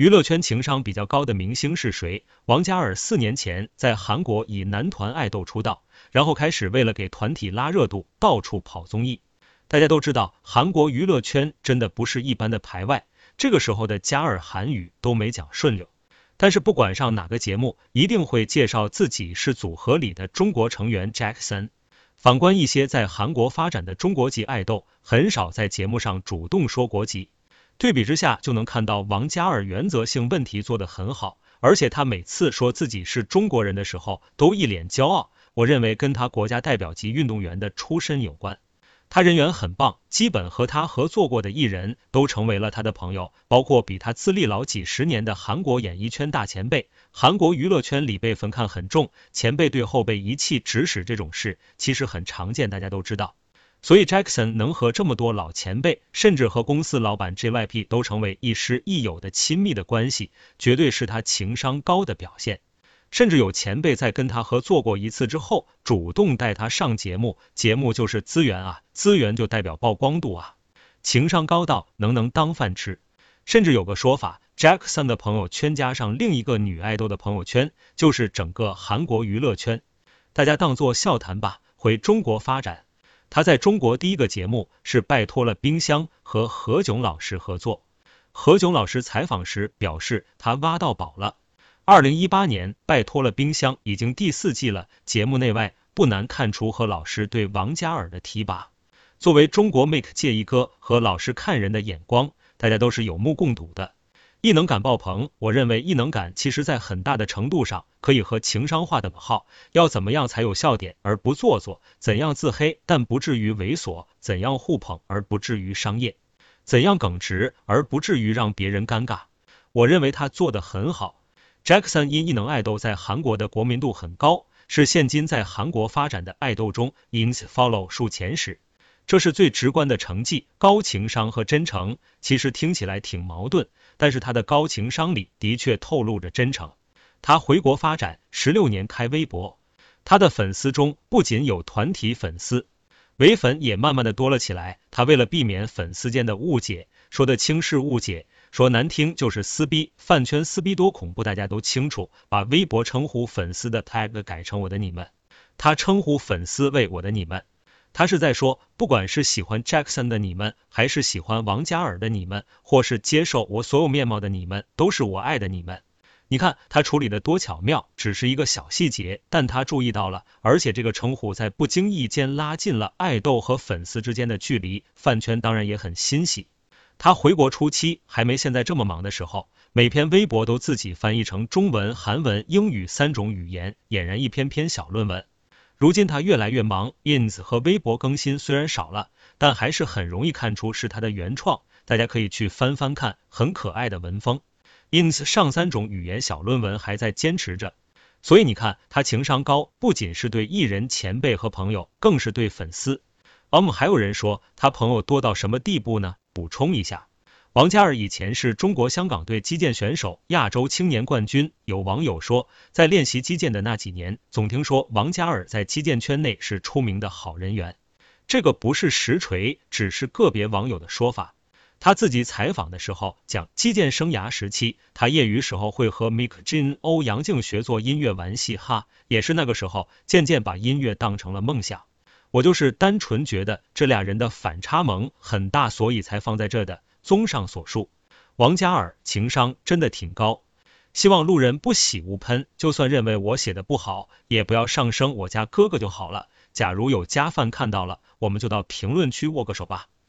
娱乐圈情商比较高的明星是谁？王嘉尔四年前在韩国以男团爱豆出道，然后开始为了给团体拉热度，到处跑综艺。大家都知道，韩国娱乐圈真的不是一般的排外，这个时候的嘉尔韩语都没讲顺溜。但是不管上哪个节目，一定会介绍自己是组合里的中国成员 Jackson。反观一些在韩国发展的中国籍爱豆，很少在节目上主动说国籍。对比之下，就能看到王嘉尔原则性问题做得很好，而且他每次说自己是中国人的时候，都一脸骄傲。我认为跟他国家代表级运动员的出身有关。他人缘很棒，基本和他合作过的艺人都成为了他的朋友，包括比他资历老几十年的韩国演艺圈大前辈。韩国娱乐圈里辈分看很重，前辈对后辈一气指使这种事其实很常见，大家都知道。所以 Jackson 能和这么多老前辈，甚至和公司老板 JYP 都成为亦师亦友的亲密的关系，绝对是他情商高的表现。甚至有前辈在跟他合作过一次之后，主动带他上节目，节目就是资源啊，资源就代表曝光度啊，情商高到能能当饭吃。甚至有个说法，Jackson 的朋友圈加上另一个女爱豆的朋友圈，就是整个韩国娱乐圈，大家当做笑谈吧。回中国发展。他在中国第一个节目是拜托了冰箱和何炅老师合作。何炅老师采访时表示，他挖到宝了。二零一八年拜托了冰箱已经第四季了，节目内外不难看出何老师对王嘉尔的提拔。作为中国 make 界一哥，和老师看人的眼光，大家都是有目共睹的。异能感爆棚，我认为异能感其实在很大的程度上可以和情商画等号。要怎么样才有笑点而不做作？怎样自黑但不至于猥琐？怎样互捧而不至于商业？怎样耿直而不至于让别人尴尬？我认为他做的很好。Jackson 因异能爱豆在韩国的国民度很高，是现今在韩国发展的爱豆中 ins follow 数前十，这是最直观的成绩。高情商和真诚，其实听起来挺矛盾。但是他的高情商里的确透露着真诚。他回国发展十六年开微博，他的粉丝中不仅有团体粉丝，伪粉也慢慢的多了起来。他为了避免粉丝间的误解，说的轻是误解，说难听就是撕逼。饭圈撕逼多恐怖，大家都清楚。把微博称呼粉丝的 tag 改成我的你们，他称呼粉丝为我的你们。他是在说，不管是喜欢 Jackson 的你们，还是喜欢王嘉尔的你们，或是接受我所有面貌的你们，都是我爱的你们。你看他处理的多巧妙，只是一个小细节，但他注意到了，而且这个称呼在不经意间拉近了爱豆和粉丝之间的距离。饭圈当然也很欣喜。他回国初期还没现在这么忙的时候，每篇微博都自己翻译成中文、韩文、英语三种语言，俨然一篇篇小论文。如今他越来越忙，ins 和微博更新虽然少了，但还是很容易看出是他的原创。大家可以去翻翻看，很可爱的文风。ins 上三种语言小论文还在坚持着，所以你看他情商高，不仅是对艺人前辈和朋友，更是对粉丝。我们还有人说他朋友多到什么地步呢？补充一下。王嘉尔以前是中国香港队击剑选手，亚洲青年冠军。有网友说，在练习击剑的那几年，总听说王嘉尔在击剑圈内是出名的好人缘。这个不是实锤，只是个别网友的说法。他自己采访的时候讲，击剑生涯时期，他业余时候会和 Mike Jin、欧阳靖学做音乐玩戏，哈，也是那个时候渐渐把音乐当成了梦想。我就是单纯觉得这俩人的反差萌很大，所以才放在这的。综上所述，王嘉尔情商真的挺高，希望路人不喜勿喷，就算认为我写的不好，也不要上升我家哥哥就好了。假如有家饭看到了，我们就到评论区握个手吧。